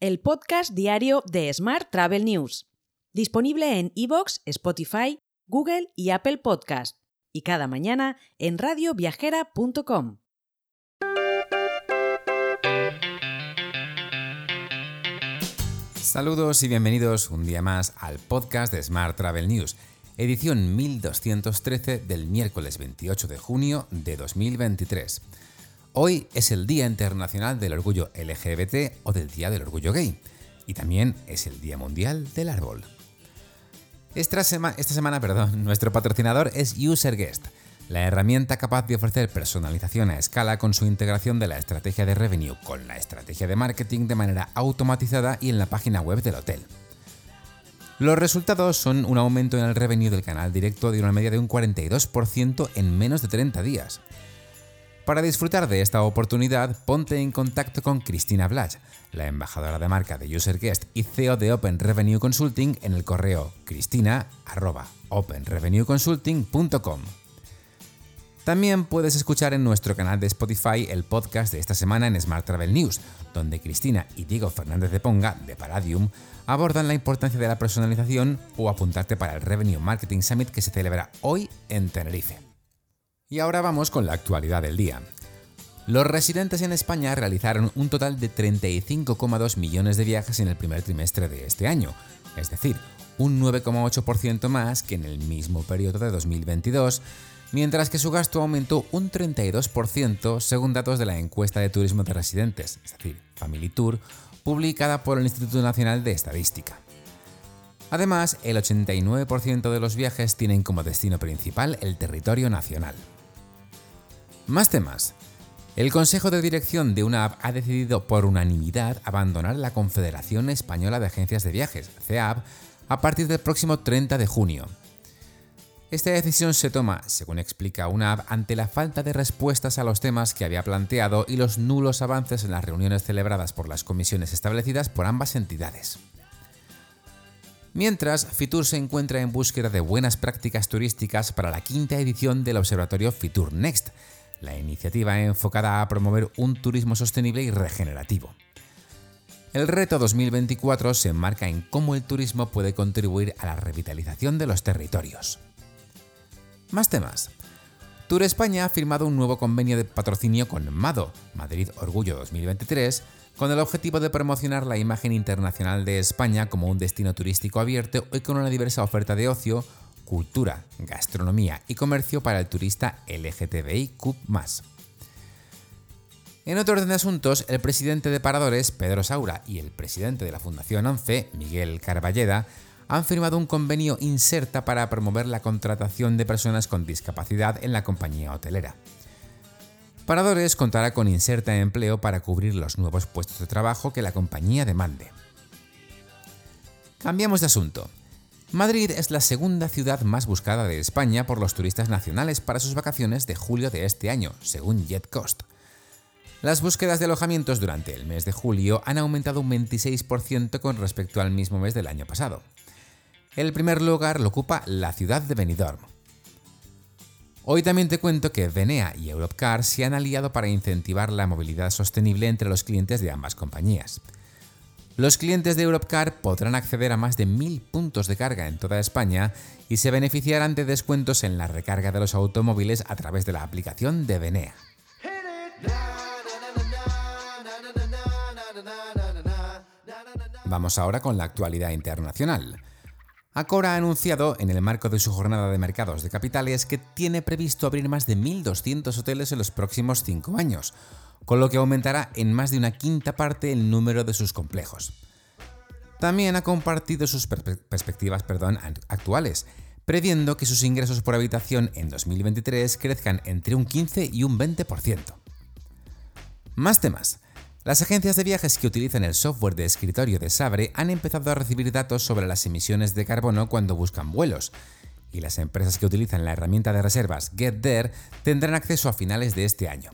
el podcast diario de Smart Travel News, disponible en iVoox, Spotify, Google y Apple Podcast, y cada mañana en radioviajera.com. Saludos y bienvenidos un día más al podcast de Smart Travel News, edición 1213 del miércoles 28 de junio de 2023. Hoy es el Día Internacional del Orgullo LGBT o del Día del Orgullo Gay, y también es el Día Mundial del Árbol. Esta, semana, nuestro patrocinador es UserGuest, la herramienta capaz de ofrecer personalización a escala con su integración de la estrategia de revenue con la estrategia de marketing de manera automatizada y en la página web del hotel. Los resultados son un aumento en el revenue del canal directo de una media de un 42% en menos de 30 días, para disfrutar de esta oportunidad, ponte en contacto con Cristina Blasch, la embajadora de marca de UserGuest y CEO de Open Revenue Consulting en el correo cristina.openrevenueconsulting.com. También puedes escuchar en nuestro canal de Spotify el podcast de esta semana en Smart Travel News, donde Cristina y Diego Fernández de Ponga, de Paradium, abordan la importancia de la personalización o apuntarte para el Revenue Marketing Summit que se celebra hoy en Tenerife. Y ahora vamos con la actualidad del día. Los residentes en España realizaron un total de 35,2 millones de viajes en el primer trimestre de este año, es decir, un 9,8% más que en el mismo periodo de 2022, mientras que su gasto aumentó un 32% según datos de la encuesta de turismo de residentes, es decir, Family Tour, publicada por el Instituto Nacional de Estadística. Además, el 89% de los viajes tienen como destino principal el territorio nacional. Más temas. El Consejo de Dirección de una app ha decidido por unanimidad abandonar la Confederación Española de Agencias de Viajes, CEAB, a partir del próximo 30 de junio. Esta decisión se toma, según explica una app, ante la falta de respuestas a los temas que había planteado y los nulos avances en las reuniones celebradas por las comisiones establecidas por ambas entidades. Mientras, Fitur se encuentra en búsqueda de buenas prácticas turísticas para la quinta edición del Observatorio Fitur Next, la iniciativa enfocada a promover un turismo sostenible y regenerativo. El reto 2024 se enmarca en cómo el turismo puede contribuir a la revitalización de los territorios. Más temas. Tour España ha firmado un nuevo convenio de patrocinio con MADO, Madrid Orgullo 2023, con el objetivo de promocionar la imagen internacional de España como un destino turístico abierto y con una diversa oferta de ocio, cultura, gastronomía y comercio para el turista LGTBIQ. En otro orden de asuntos, el presidente de Paradores, Pedro Saura, y el presidente de la Fundación 11, Miguel Carballeda, han firmado un convenio inserta para promover la contratación de personas con discapacidad en la compañía hotelera. Paradores contará con inserta empleo para cubrir los nuevos puestos de trabajo que la compañía demande. Cambiamos de asunto. Madrid es la segunda ciudad más buscada de España por los turistas nacionales para sus vacaciones de julio de este año, según JetCost. Las búsquedas de alojamientos durante el mes de julio han aumentado un 26% con respecto al mismo mes del año pasado. El primer lugar lo ocupa la ciudad de Benidorm. Hoy también te cuento que Venea y Europcar se han aliado para incentivar la movilidad sostenible entre los clientes de ambas compañías. Los clientes de Europcar podrán acceder a más de 1.000 puntos de carga en toda España y se beneficiarán de descuentos en la recarga de los automóviles a través de la aplicación de Venea. Vamos ahora con la actualidad internacional. Acora ha anunciado, en el marco de su jornada de mercados de capitales, que tiene previsto abrir más de 1.200 hoteles en los próximos 5 años, con lo que aumentará en más de una quinta parte el número de sus complejos. También ha compartido sus perspectivas perdón, actuales, previendo que sus ingresos por habitación en 2023 crezcan entre un 15 y un 20%. Más temas. Las agencias de viajes que utilizan el software de escritorio de Sabre han empezado a recibir datos sobre las emisiones de carbono cuando buscan vuelos, y las empresas que utilizan la herramienta de reservas GetThere tendrán acceso a finales de este año.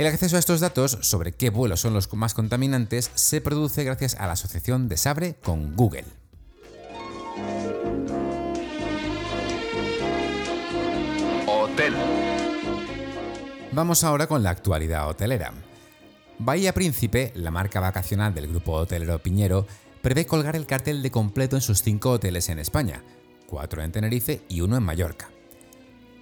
El acceso a estos datos sobre qué vuelos son los más contaminantes se produce gracias a la asociación de Sabre con Google. Hotel. Vamos ahora con la actualidad hotelera. Bahía Príncipe, la marca vacacional del grupo hotelero Piñero, prevé colgar el cartel de completo en sus cinco hoteles en España, cuatro en Tenerife y uno en Mallorca.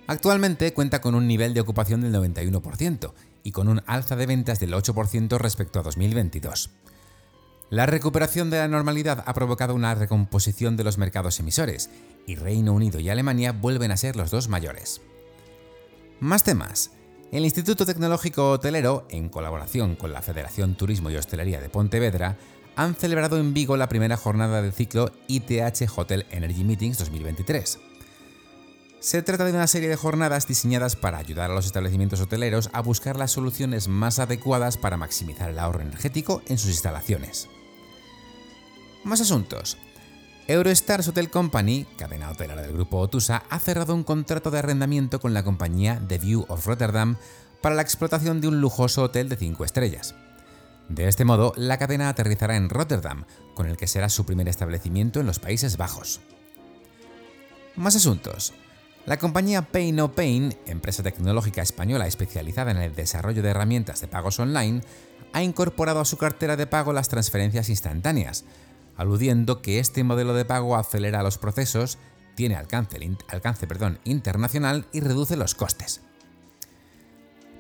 Actualmente cuenta con un nivel de ocupación del 91% y con un alza de ventas del 8% respecto a 2022. La recuperación de la normalidad ha provocado una recomposición de los mercados emisores, y Reino Unido y Alemania vuelven a ser los dos mayores. Más temas. El Instituto Tecnológico Hotelero, en colaboración con la Federación Turismo y Hostelería de Pontevedra, han celebrado en Vigo la primera jornada del ciclo ITH Hotel Energy Meetings 2023. Se trata de una serie de jornadas diseñadas para ayudar a los establecimientos hoteleros a buscar las soluciones más adecuadas para maximizar el ahorro energético en sus instalaciones. Más asuntos. Eurostars Hotel Company, cadena hotelera del grupo Otusa, ha cerrado un contrato de arrendamiento con la compañía The View of Rotterdam para la explotación de un lujoso hotel de 5 estrellas. De este modo, la cadena aterrizará en Rotterdam, con el que será su primer establecimiento en los Países Bajos. Más asuntos. La compañía Pay No Pain, empresa tecnológica española especializada en el desarrollo de herramientas de pagos online, ha incorporado a su cartera de pago las transferencias instantáneas, aludiendo que este modelo de pago acelera los procesos, tiene alcance, internacional y reduce los costes.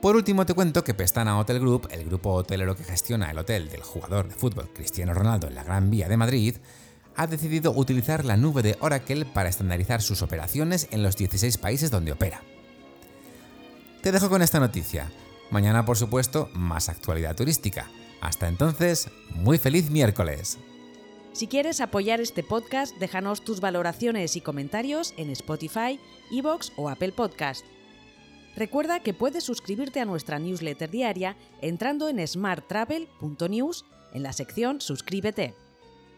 Por último te cuento que Pestana Hotel Group, el grupo hotelero que gestiona el hotel del jugador de fútbol Cristiano Ronaldo en la Gran Vía de Madrid, ha decidido utilizar la nube de Oracle para estandarizar sus operaciones en los 16 países donde opera. Te dejo con esta noticia. Mañana, por supuesto, más actualidad turística. Hasta entonces, muy feliz miércoles. Si quieres apoyar este podcast, déjanos tus valoraciones y comentarios en Spotify, Evox o Apple Podcast. Recuerda que puedes suscribirte a nuestra newsletter diaria entrando en smarttravel.news en la sección Suscríbete.